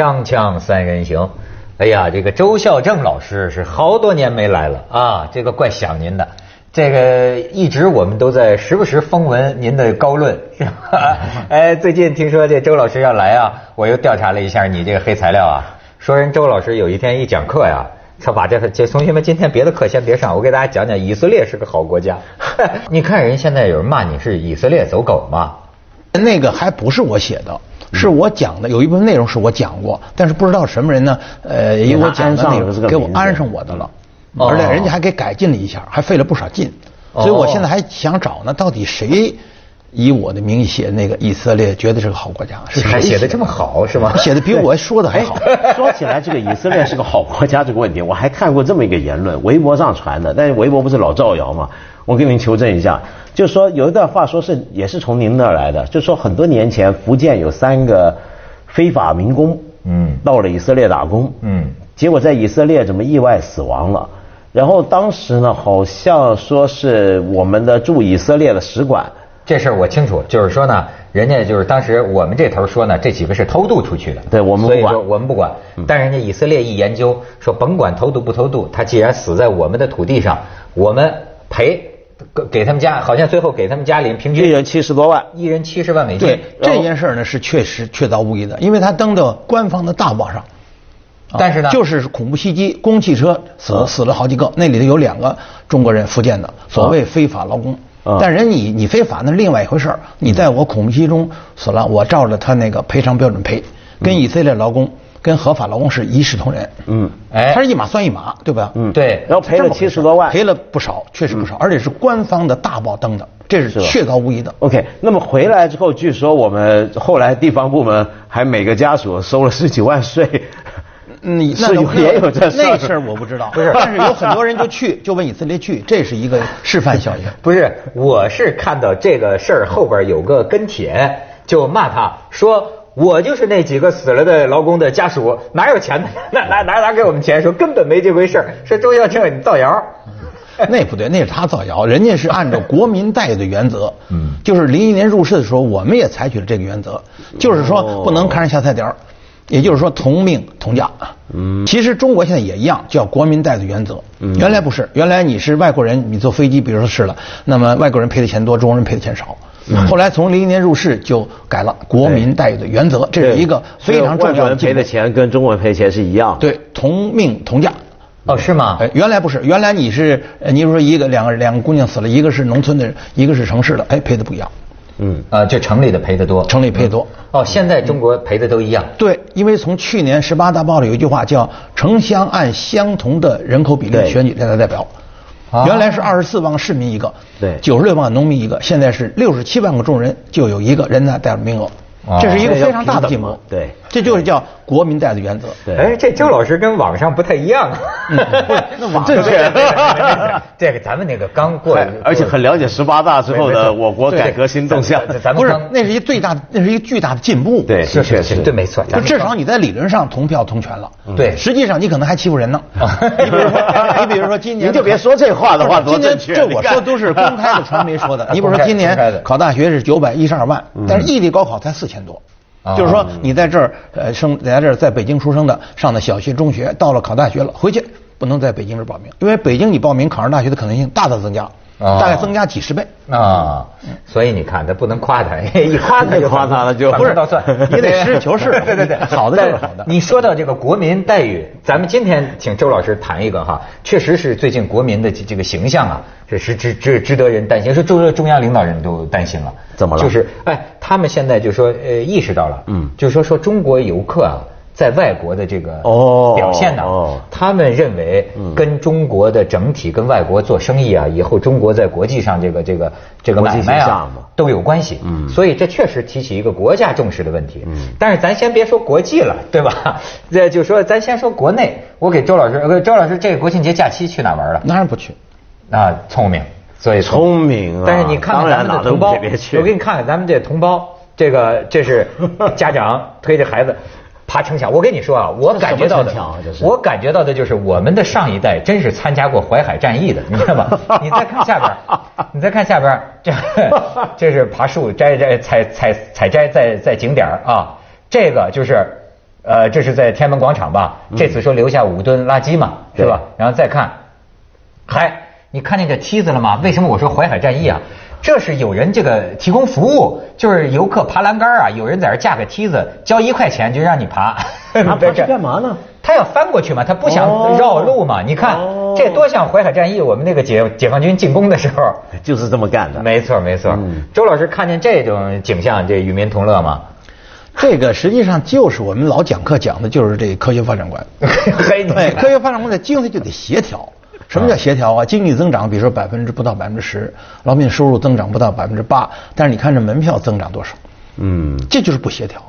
锵锵三人行，哎呀，这个周孝正老师是好多年没来了啊，这个怪想您的。这个一直我们都在时不时风闻您的高论，是吧？哎，最近听说这周老师要来啊，我又调查了一下你这个黑材料啊，说人周老师有一天一讲课呀，他把这这同学们今天别的课先别上，我给大家讲讲以色列是个好国家。你看人现在有人骂你是以色列走狗嘛？那个还不是我写的，是我讲的，有一部分内容是我讲过，但是不知道什么人呢？呃，因为我讲的内容给我安上我的了，而且人家还给改进了一下，还费了不少劲，所以我现在还想找呢，到底谁以我的名义写那个以色列觉得是个好国家？是还写的这么好是吗？写的比我说的还好。说起来，这个以色列是个好国家这个问题，我还看过这么一个言论，微博上传的，但是微博不是老造谣嘛？我给您求证一下，就是说有一段话说是也是从您那儿来的，就是说很多年前福建有三个非法民工，嗯，到了以色列打工，嗯，结果在以色列怎么意外死亡了？然后当时呢，好像说是我们的驻以色列的使馆，这事儿我清楚，就是说呢，人家就是当时我们这头说呢，这几个是偷渡出去的，对我们不管。所以说我们不管。但人家以色列一研究说，甭管偷渡不偷渡，他既然死在我们的土地上，我们赔给给他们家，好像最后给他们家里平均一人七十多万，一人七十万美金。对这件事儿呢，是确实确凿无疑的，因为他登到官方的大报上。啊但是呢就是恐怖袭击，公汽车死死了好几个，那里头有两个中国人，福建的，所谓非法劳工。啊但人你你非法那是另外一回事儿，你在我恐怖袭击中死了，我照着他那个赔偿标准赔，跟以色列劳工跟合法劳工是一视同仁。嗯，哎他是一码算一码，对吧？嗯对然后赔了七十多万，赔了不少，确实不少，而且是官方的大报登的，这是确凿无疑的。OK，那么回来之后，据说我们后来地方部门还每个家属收了十几万税。嗯，是有也有这事儿那事儿我不知道，不是，但是有很多人就去，就问以色列去，这是一个示范效应。不是，我是看到这个事儿后边有个跟帖，就骂他说。我就是那几个死了的劳工的家属，哪有钱呢？哪哪哪哪给我们钱？说根本没这回事儿。说周孝正你造谣，那不对，那是他造谣，人家是按照国民待遇的原则，嗯，就是零一年入世的时候，我们也采取了这个原则，就是说不能看人下菜碟儿，也就是说同命同价。嗯，其实中国现在也一样，叫国民待遇原则。嗯，原来不是，原来你是外国人，你坐飞机，比如说是了，那么外国人赔的钱多，中国人赔的钱少。后来从零一年入市就改了国民待遇的原则，这是一个非常重外国人要的赔的钱跟中国人赔钱是一样的。对，同命同价。哦，是吗？哎，原来不是，原来你是，呃你比如说一个两个两个姑娘死了，一个是农村的，一个是城市的，哎，赔的不一样，嗯，呃，就城里的赔的多。城里赔的多。哦，现在中国赔的都一样。对，因为从去年十八大报里有一句话叫“城乡按相同的人口比例选举人大代表”，啊原来是二十四万个市民一个，对。九十六万个农民一个，现在是六十七万个众人就有一个人呢代表名额。哦，这是一个非常大的进步。对这就是叫国民待遇原则。对哎，这周老师跟网上不太一样。嗯 不是那网对上对对对对对这个咱们那个刚过，来而且很了解十八大之后的我国改革新动向。咱咱们不是，那是一最大的，那是一个巨大的进步。对，是确实是对，没错。就至少你在理论上同票同权了。对实际上你可能还欺负人呢。你比如说，你比如说今年你就别说这话的话今年这我说都是公开的传媒说的。你比如说今年考大学是九百一十二万，但是异地高考才四千多。就是说，你在这儿呃生在这儿在北京出生的，上的小学、中学，到了考大学了，回去不能在北京这儿报名，因为北京你报名考上大学的可能性大大增加，了。大概增加几十倍。啊，所以你看，他不能夸他，一夸他就 夸他了就不是。倒算，你得实事求是 对对对，好的就是好的。你说到这个国民待遇，咱们今天请周老师谈一个哈，确实是最近国民的这这个形象啊，这是值值值得人担心，说中中央领导人都担心了。怎么了？就是哎，他们现在就说呃意识到了，嗯。就是说说中国游客啊。在外国的这个哦表现呢，哦他们认为跟中国的整体跟外国做生意啊，以后中国在国际上这个这个这个买卖啊形象嘛都有关系。嗯所以这确实提起一个国家重视的问题。嗯但是咱先别说国际了，对吧？这就说咱先说国内。我给周老师，呃，周老师这个国庆节假期去哪玩了？当然不去。啊，聪明，所以聪明啊但是你看看咱们的同胞，我给你看看咱们这同胞，这个这是家长推着孩子。爬城墙，我跟你说啊，我感觉到的我感觉到的就是我们的上一代真是参加过淮海战役的，你知道吧？你再看下边，你再看下边，这这是爬树摘摘采采采摘在在景点儿啊，这个就是呃，这是在天安门广场吧？这次说留下五吨垃圾嘛，是吧？然后再看，嗨，你看见这梯子了吗？为什么我说淮海战役啊？这是有人这个提供服务，就是游客爬栏杆啊，有人在这架个梯子，交一块钱就让你爬。爬爬去干嘛呢？他要翻过去嘛，他不想绕路嘛。你看这多像淮海战役，我们那个解解放军进攻的时候就是这么干的。没错没错。周老师看见这种景象，这与民同乐吗？这个实际上就是我们老讲课讲的，就是这科学发展观。对，科学发展观的精髓就得协调。什么叫协调啊？经济增长，比如说百分之不到百分之十，劳动收入增长不到百分之八，但是你看这门票增长多少？嗯，这就是不协调。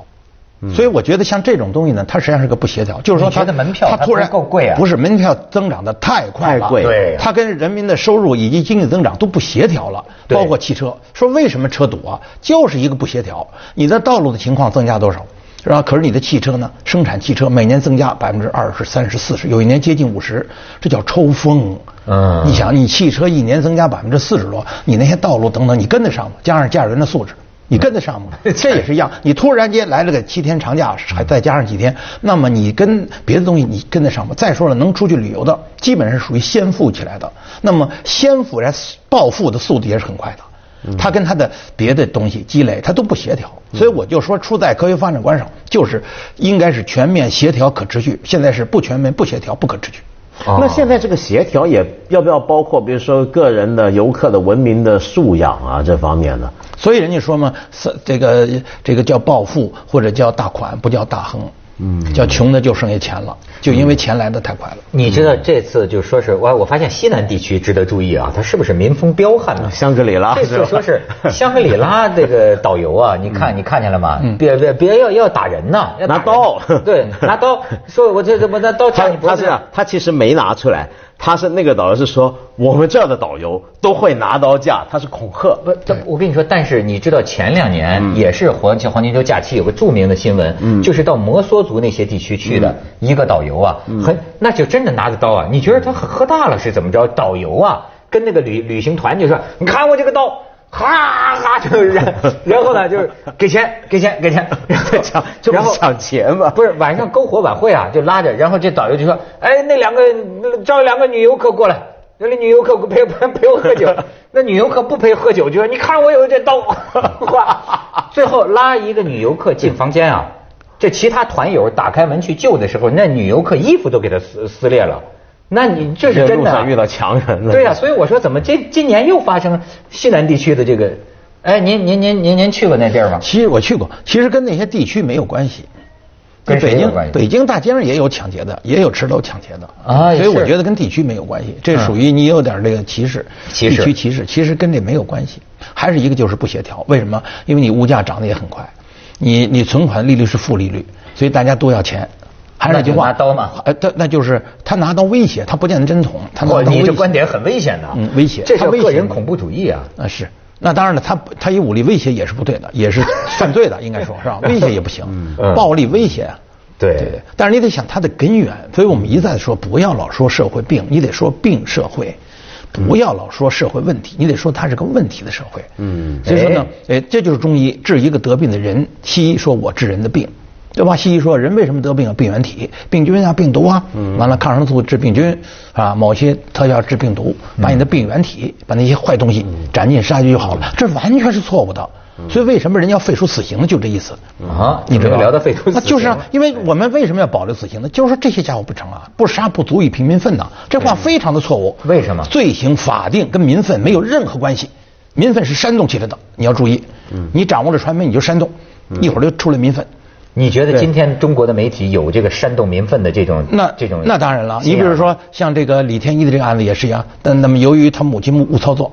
所以我觉得像这种东西呢，它实际上是个不协调，就是说它的门票它突然够贵啊，不是门票增长的太快了，对，它跟人民的收入以及经济增长都不协调了，包括汽车。说为什么车堵啊？就是一个不协调。你的道路的情况增加多少？是吧？可是你的汽车呢？生产汽车每年增加百分之二十、三十、四十，有一年接近五十，这叫抽风。嗯，你想，你汽车一年增加百分之四十多，你那些道路等等，你跟得上吗？加上驾驶员的素质，你跟得上吗？这也是一样。你突然间来了个七天长假，还再加上几天，那么你跟别的东西你跟得上吗？再说了，能出去旅游的，基本上是属于先富起来的。那么先富来暴富的速度也是很快的。它跟它的别的东西积累，它都不协调，所以我就说出在科学发展观上，就是应该是全面协调可持续。现在是不全面、不协调、不可持续。那现在这个协调也要不要包括，比如说个人的游客的文明的素养啊这方面的？所以人家说嘛，是这个这个叫暴富或者叫大款，不叫大亨。嗯，叫穷的就剩下钱了，就因为钱来的太快了。你知道这次就说是我我发现西南地区值得注意啊，它是不是民风彪悍呢？香格里拉这次说是 香格里拉这个导游啊，你看你看见了吗？别别别要要打人呐，要拿刀，对，拿刀，说我这这我拿刀插你脖子。他是他其实没拿出来。他是那个导游是说，我们这儿的导游都会拿刀架，他是恐吓。不，这我跟你说，但是你知道前两年也是黄金黄金周假期有个著名的新闻，就是到摩梭族那些地区去的一个导游啊，很那就真的拿着刀啊，你觉得他喝大了是怎么着？导游啊，跟那个旅旅行团就说，你看我这个刀。哈哈，就是，然后呢，就是给钱，给钱，给钱，然后抢，然后抢钱嘛。不是晚上篝火晚会啊，就拉着，然后这导游就说：“哎，那两个招两个女游客过来，那女游客陪陪陪我喝酒。那女游客不陪喝酒，就说你看我有这刀。最后拉一个女游客进房间啊，这其他团友打开门去救的时候，那女游客衣服都给她撕撕裂了。那你这是真的遇到强人了。对呀，所以我说怎么今今年又发生西南地区的这个？哎，您您您您您去过那地儿吗？其实我去过，其实跟那些地区没有关系。跟北京北京大街上也有抢劫的，也有持刀抢劫的啊。所以我觉得跟地区没有关系，这属于你有点这个歧视，地区歧视，其实跟这没有关系。还是一个就是不协调，为什么？因为你物价涨得也很快，你你存款利率是负利率，所以大家都要钱。还是那句话，拿刀嘛？呃，他那就是他拿刀威胁，他不见得真捅。他拿刀你这观点很危险的。嗯，威胁，这是个人恐怖主义啊。啊是，那当然了，他他以武力威胁也是不对的，也是犯罪的，应该说是吧？威胁也不行，暴力威胁。对对。但是你得想它的根源，所以我们一再说，不要老说社会病，你得说病社会，不要老说社会问题，你得说它是个问题的社会。嗯。所以说呢，哎，这就是中医治一个得病的人，西医说我治人的病。对吧？西医说人为什么得病啊？病原体、病菌啊、病毒啊，完了抗生素治病菌啊，某些特效治病毒，把你的病原体、把那些坏东西斩尽杀绝就好了。这完全是错误的。所以为什么人家要废除死刑呢？就这意思啊！你这个聊到废除死刑，就是啊，因为我们为什么要保留死刑呢？就是说这些家伙不成啊，不杀不足以平民愤呐。这话非常的错误。为什么？罪行法定跟民愤没有任何关系，民愤是煽动起来的。你要注意，你掌握了传媒你就煽动，一会儿就出来民愤。你觉得今天中国的媒体有这个煽动民愤的这种那这种那当然了，你比如说像这个李天一的这个案子也是一样，但那么由于他母亲误操作，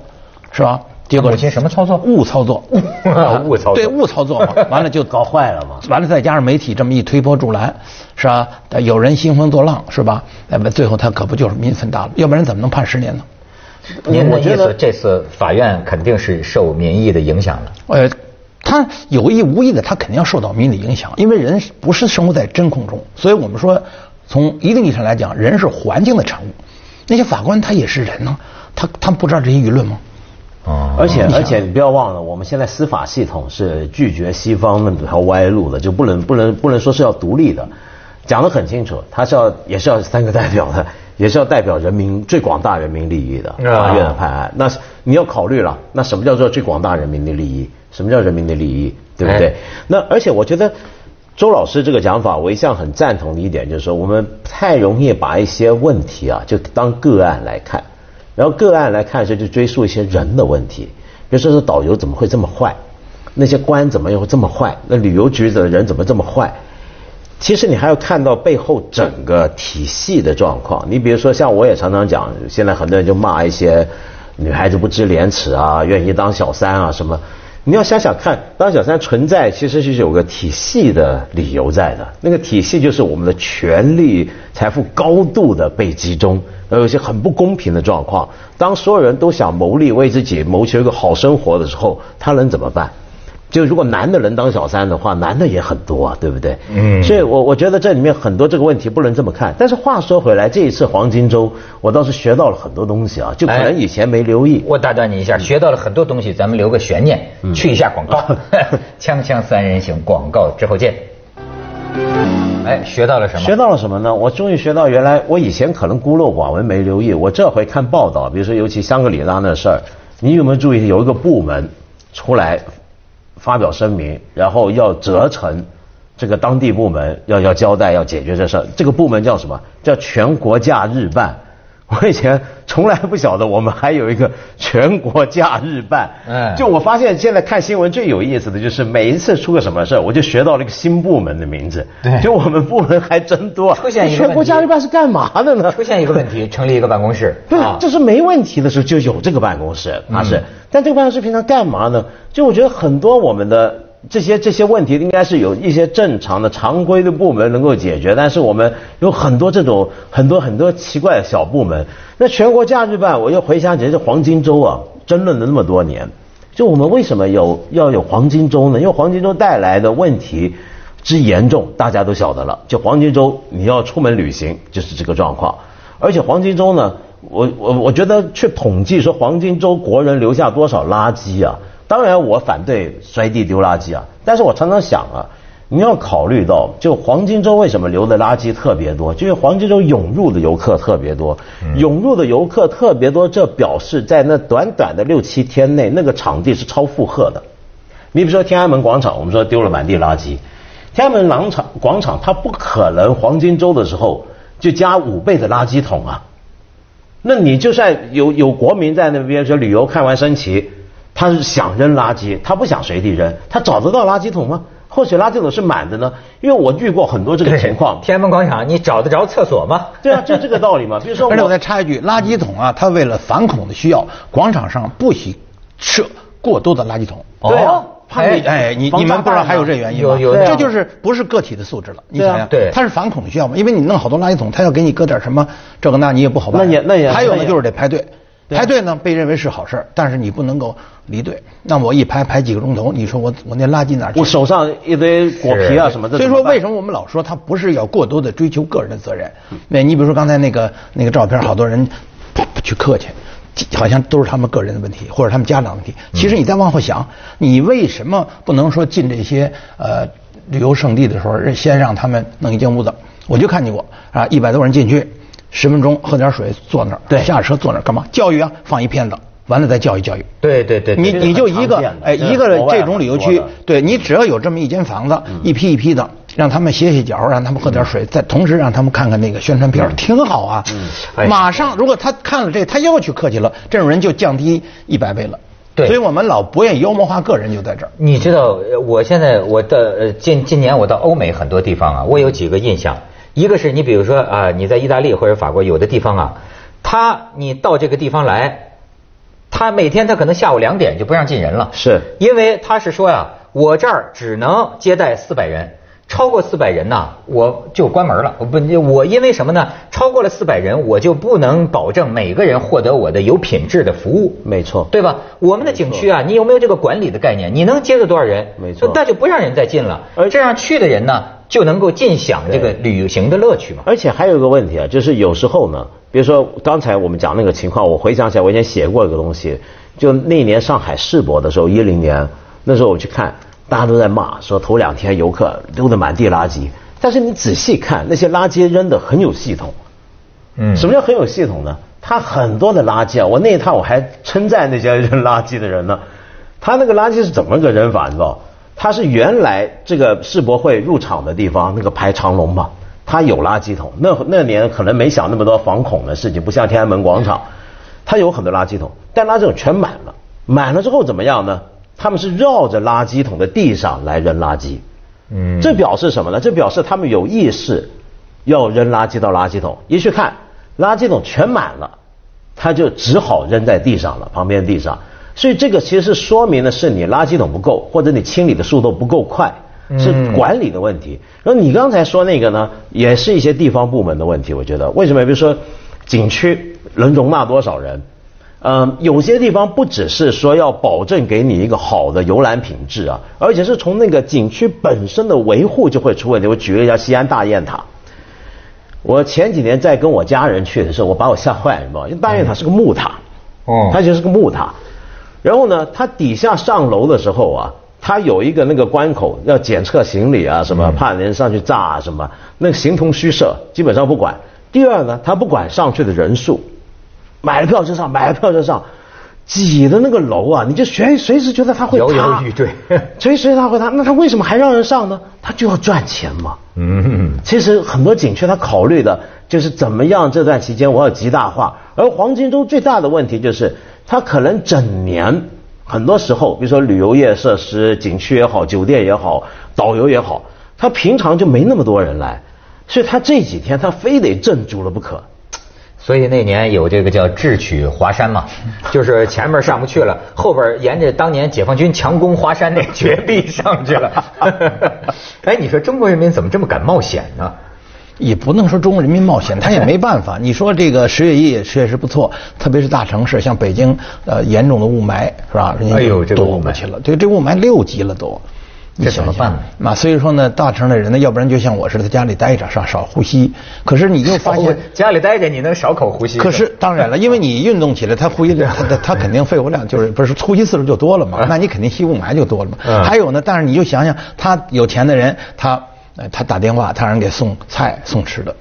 是吧？结果母亲什么操作？误操作，误操作，对误操作嘛，完了就搞坏了嘛。完了再加上媒体这么一推波助澜，是吧？有人兴风作浪，是吧？那么最后他可不就是民愤大了？要不然怎么能判十年呢？您的意思，这次法院肯定是受民意的影响了。呃。他有意无意的，他肯定要受到民的影响，因为人不是生活在真空中，所以我们说，从一定意义上来讲，人是环境的产物。那些法官他也是人呢，他他不知道这些舆论吗？哦，而且而且你不要忘了，我们现在司法系统是拒绝西方那条歪路的，就不能不能不能说是要独立的。讲得很清楚，他是要也是要三个代表的，也是要代表人民最广大人民利益的法院的判案。那你要考虑了，那什么叫做最广大人民的利益？什么叫人民的利益？对不对？那而且我觉得周老师这个讲法，我一向很赞同的一点就是说，我们太容易把一些问题啊就当个案来看，然后个案来看时就追溯一些人的问题，比如说这导游怎么会这么坏，那些官怎么又这么坏，那旅游局的人怎么这么坏？其实你还要看到背后整个体系的状况。你比如说，像我也常常讲，现在很多人就骂一些女孩子不知廉耻啊，愿意当小三啊什么。你要想想看，当小三存在，其实是有个体系的理由在的。那个体系就是我们的权力、财富高度的被集中，而有些很不公平的状况。当所有人都想谋利，为自己谋求一个好生活的时候，他能怎么办？就如果男的能当小三的话，男的也很多啊，对不对？嗯。所以我我觉得这里面很多这个问题不能这么看。但是话说回来，这一次黄金周，我倒是学到了很多东西啊，就可能以前没留意。我打断你一下，学到了很多东西，咱们留个悬念，去一下广告。锵锵三人行，广告之后见。哎，学到了什么？学到了什么呢？我终于学到，原来我以前可能孤陋寡闻没留意，我这回看报道，比如说尤其香格里拉那事儿，你有没有注意有一个部门出来？发表声明，然后要责成这个当地部门要要交代要解决这事儿。这个部门叫什么？叫全国假日办。我以前从来不晓得我们还有一个全国假日办。嗯，就我发现现在看新闻最有意思的就是每一次出个什么事儿，我就学到了一个新部门的名字。对，就我们部门还真多。出现一个全国假日办是干嘛的呢？出现一个问题，成立一个办公室。对，这是没问题的时候就有这个办公室，那是。但这个办公室平常干嘛呢？就我觉得很多我们的这些这些问题，应该是有一些正常的常规的部门能够解决。但是我们有很多这种很多很多奇怪的小部门。那全国假日办，我又回想起，这黄金周啊，争论了那么多年。就我们为什么有要有黄金周呢？因为黄金周带来的问题之严重，大家都晓得了。就黄金周你要出门旅行，就是这个状况。而且黄金周呢。我我我觉得去统计说黄金周国人留下多少垃圾啊？当然我反对摔地丢垃圾啊，但是我常常想啊，你要考虑到就黄金周为什么留的垃圾特别多？就是黄金周涌入的游客特别多，涌入的游客特别多，这表示在那短短的六七天内，那个场地是超负荷的。你比如说天安门广场，我们说丢了满地垃圾，天安门广场广场它不可能黄金周的时候就加五倍的垃圾桶啊。那你就算有有国民在那边说旅游看完升旗，他是想扔垃圾，他不想随地扔，他找得到垃圾桶吗？或许垃圾桶是满的呢？因为我遇过很多这个情况。天安门广场，你找得着厕所吗？对啊，就这个道理嘛。比如说，而且我再插一句，垃圾桶啊，它为了反恐的需要，广场上不许设过多的垃圾桶。对啊。哎哎，你你们不知道还有这原因吗？有有，这就是不是个体的素质了。你想想，对，它是反恐的需要嘛？因为你弄好多垃圾桶，他要给你搁点什么这个那，你也不好办。那也那也还有呢，就是得排队。排队呢，被认为是好事儿但是你不能够离队。那我一排排几个钟头，你说我我那垃圾哪去？我手上一堆果皮啊什么的。所以说，为什么我们老说他不是要过多的追求个人的责任？那你比如说刚才那个那个照片，好多人不去客气。好像都是他们个人的问题，或者他们家长问题。其实你再往后想，你为什么不能说进这些呃旅游胜地的时候，先让他们弄一间屋子？我就看见过啊，一百多人进去，十分钟喝点水，坐那儿，对，下车坐那儿干嘛？教育啊，放一片子，完了再教育教育。对对对，你你就一个哎一个这种旅游区，对你只要有这么一间房子，一批一批的。让他们歇歇脚，让他们喝点水，再同时让他们看看那个宣传片，挺好啊。马上，如果他看了这，他又去客气了，这种人就降低一百倍了。对，所以我们老不愿意妖魔化个人，就在这儿。你知道，我现在我的今今年我到欧美很多地方啊，我有几个印象。一个是你比如说啊，你在意大利或者法国有的地方啊，他你到这个地方来，他每天他可能下午两点就不让进人了，是因为他是说呀，我这儿只能接待四百人。超过四百人呐，我就关门了。我不，我因为什么呢？超过了四百人，我就不能保证每个人获得我的有品质的服务。没错，对吧？我们的景区啊，你有没有这个管理的概念？你能接着多少人？没错，那就不让人再进了。而这样去的人呢，就能够尽享这个旅行的乐趣嘛。而且还有一个问题啊，就是有时候呢，比如说刚才我们讲那个情况，我回想起来，我以前写过一个东西，就那年上海世博的时候，一零年那时候我去看。大家都在骂，说头两天游客丢的满地垃圾，但是你仔细看那些垃圾扔的很有系统。嗯，什么叫很有系统呢？他很多的垃圾啊，我那一趟我还称赞那些扔垃圾的人呢。他那个垃圾是怎么个扔法？你知道？他是原来这个世博会入场的地方那个排长龙嘛，他有垃圾桶。那那年可能没想那么多防恐的事情，不像天安门广场，他有很多垃圾桶，但垃圾桶全满了。满了之后怎么样呢？他们是绕着垃圾桶的地上来扔垃圾。嗯，这表示什么呢？这表示他们有意识要扔垃圾到垃圾桶。一去看，垃圾桶全满了，他就只好扔在地上了，旁边地上。所以这个其实是说明的是你垃圾桶不够，或者你清理的速度不够快，是管理的问题。然后你刚才说那个呢，也是一些地方部门的问题。我觉得为什么？比如说景区能容纳多少人？嗯，有些地方不只是说要保证给你一个好的游览品质啊，而且是从那个景区本身的维护就会出问题。我举了一下西安大雁塔，我前几年在跟我家人去的时候，我把我吓坏了，你知道吗？因为大雁塔是个木塔，哦，它就是个木塔。然后呢，它底下上楼的时候啊，它有一个那个关口要检测行李啊，什么怕人上去炸啊，什么那个形同虚设，基本上不管。第二呢，它不管上去的人数，买了票就上，买了票就上，挤的那个楼啊，你就随随时觉得他会摇摇欲坠，随时他会塌。那他为什么还让人上呢？他就要赚钱嘛。嗯，其实很多景区他考虑的就是怎么样这段期间我要极大化，而黄金周最大的问题就是。他可能整年很多时候，比如说旅游业设施、景区也好、酒店也好、导游也好，他平常就没那么多人来，所以他这几天他非得镇住了不可。所以那年有这个叫智取华山嘛，就是前面上不去了，后边沿着当年解放军强攻华山那绝壁上去了。哎，你说中国人民怎么这么敢冒险呢？也不能说中国人民冒险，他也没办法。你说这个十月一确实不错，特别是大城市，像北京，呃，严重的雾霾是吧？哎呦，这个雾霾去了，对这雾霾六级了都，这怎么办呢？那所以说呢，大城的人呢，要不然就像我似的，在家里待着，少少呼吸。可是你就发现，家里待着你能少口呼吸。可是当然了，因为你运动起来，他呼吸量，他他肯定肺活量就是不是呼吸次数就多了嘛？那你肯定吸雾霾就多了嘛？还有呢，但是你就想想，他有钱的人，他他打电话，他让人给送菜送吃的。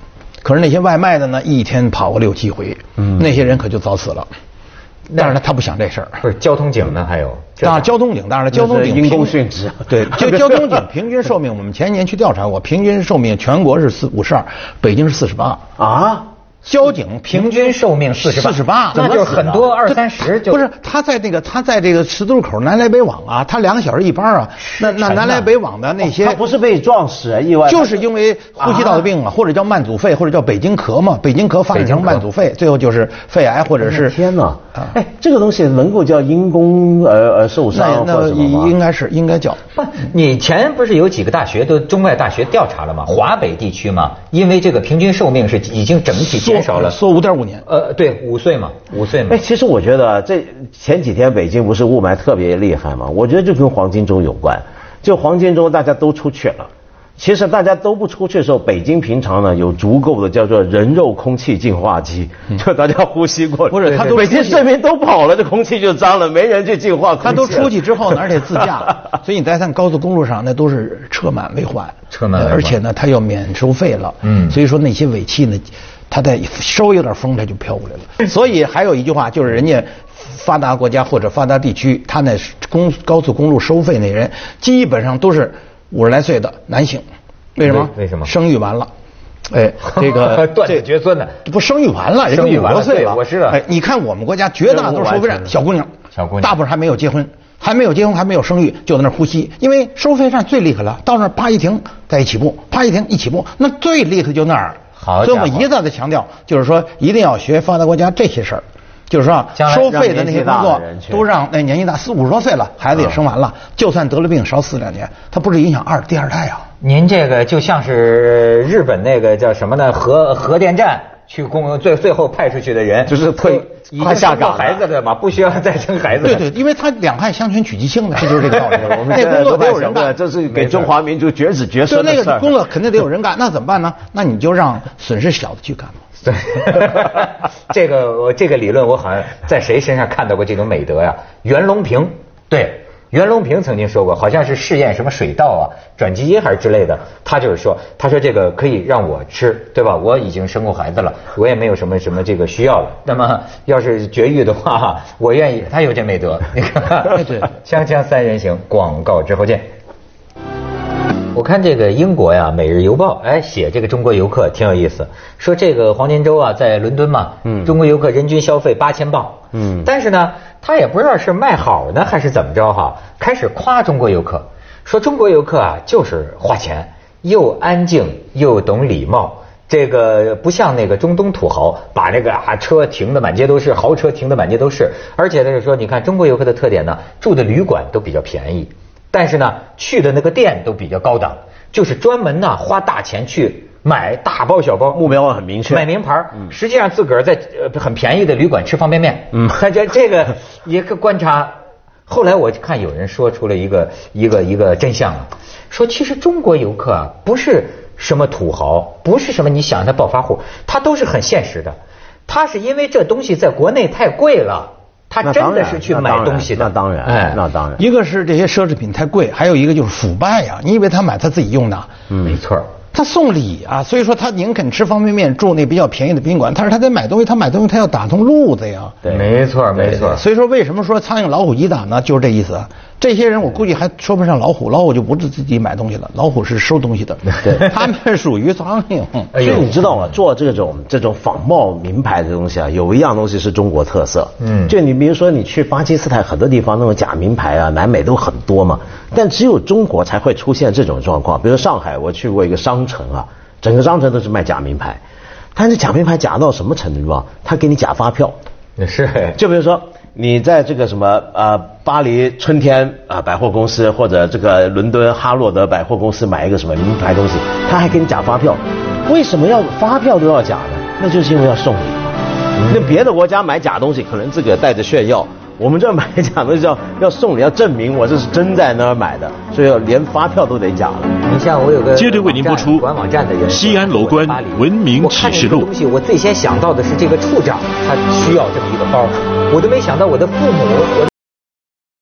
可是那些外卖的呢，一天跑个六七回，那些人可就早死了。但是呢，他不想这事儿。不是交通警呢？还有，当然交通警，当然了，交通警因公殉职。对，就交通警平均寿命，我们前年去调查过，平均寿命全国是四五十二，北京是四十八。啊？交警平均寿命四十四十八，那就很多二三十就不是他在那个他在这个十字路口南来北往啊，他两个小时一班啊，那那南来北往的那些，他不是被撞死啊，意外，就是因为呼吸道的病啊，或者叫慢阻肺，或者叫北京咳嘛，北京咳发展成慢阻肺，最后就是肺癌或者是天哪，哎，这个东西能够叫因公而而受伤那那应该是应该叫不，你前不是有几个大学都中外大学调查了吗？华北地区嘛，因为这个平均寿命是已经整体减少了，缩五点五年。呃，对，五岁嘛，五岁嘛。哎，其实我觉得这前几天北京不是雾霾特别厉害吗？我觉得就跟黄金周有关。就黄金周大家都出去了。其实大家都不出去的时候，北京平常呢有足够的叫做人肉空气净化机，就大家呼吸过。不是，他都北京市民都跑了，这空气就脏了，没人去净化。他都出去之后呢，而且自驾，所以你再看高速公路上，那都是车满为患。车满为患。而且呢，他要免收费了。嗯。所以说那些尾气呢，它在稍微有点风，它就飘过来了。所以还有一句话，就是人家发达国家或者发达地区，他那公高速公路收费那人，基本上都是。五十来岁的男性，为什么？为什么？生育完了，哎，这个断子绝孙的，不生育完了，生育完了，岁了，我知道。哎，你看我们国家绝大多数收费站小姑娘，小姑娘，大部分还没有结婚，还没有结婚，还没有生育，就在那呼吸。因为收费站最厉害了，到那儿啪一停，再一起步，啪一停一起步，那最厉害就那儿。好，所以我们一再的强调，就是说一定要学发达国家这些事儿。就是说，收费的那些工作都让那年纪大四五十多岁了，孩子也生完了，就算得了病少死两年，他不是影响二第二代啊？您这个就像是日本那个叫什么呢？核核电站去工最最后派出去的人，就是退快下岗孩子的嘛，不需要再生孩子。对对，因为他两害相权取其轻的，这就是这个道理。我们那工作得有人干，这是给中华民族绝子绝孙的事那个工作肯定得有人干，那怎么办呢？那你就让损失小的去干嘛。对，这个我这个理论我好像在谁身上看到过这种美德呀？袁隆平，对，袁隆平曾经说过，好像是试验什么水稻啊、转基因还是之类的，他就是说，他说这个可以让我吃，对吧？我已经生过孩子了，我也没有什么什么这个需要了。那么要是绝育的话，我愿意。他有这美德，你看，对 锵锵三人行，广告之后见。我看这个英国呀，《每日邮报》哎写这个中国游客挺有意思，说这个黄金周啊，在伦敦嘛，嗯。中国游客人均消费八千镑，嗯。但是呢，他也不知道是卖好呢还是怎么着哈，开始夸中国游客，说中国游客啊就是花钱，又安静又懂礼貌。这个不像那个中东土豪，把那个啊车停的满街都是，豪车停的满街都是。而且他就说，你看中国游客的特点呢，住的旅馆都比较便宜，但是呢，去的那个店都比较高档，就是专门呢花大钱去买大包小包，目标很明确买名牌嗯实际上自个儿在呃很便宜的旅馆吃方便面。嗯他这 这个一个观察。后来我看有人说出了一个一个一个真相啊，说其实中国游客啊不是什么土豪，不是什么你想的暴发户，他都是很现实的。他是因为这东西在国内太贵了，他真的是去买东西的。那当然，哎，那当然。一个是这些奢侈品太贵，还有一个就是腐败呀、你以为他买他自己用的？没错。他送礼啊，所以说他宁肯吃方便面，住那比较便宜的宾馆，但是他得买东西，他买东西他要打通路子呀。对没错，没错。所以说为什么说苍蝇老虎一打呢？就是这意思。这些人我估计还说不上老虎，老虎就不是自己买东西了，老虎是收东西的。对 他们属于苍蝇。哎呦所以你知道吗？做这种这种仿冒名牌的东西啊，有一样东西是中国特色。嗯就你比如说你去巴基斯坦很多地方那种假名牌啊，南美都很多嘛，但只有中国才会出现这种状况。比如上海，我去过一个商城啊，整个商城都是卖假名牌，但是假名牌假到什么程度啊？他给你假发票。是，就比如说你在这个什么呃巴黎春天啊、百货公司或者这个伦敦哈洛德百货公司买一个什么名牌东西，他还给你假发票，为什么要发票都要假呢？那就是因为要送礼。那别的国家买假东西可能自个带着炫耀，我们这儿买假东西要要送礼，要证明我这是真在那儿买的，所以要连发票都得假了。你像我有个接着为您播出管网站的人，西安楼观文明启示录东西，我最先想到的是这个处长，他需要这么一个包，我都没想到我的父母，我。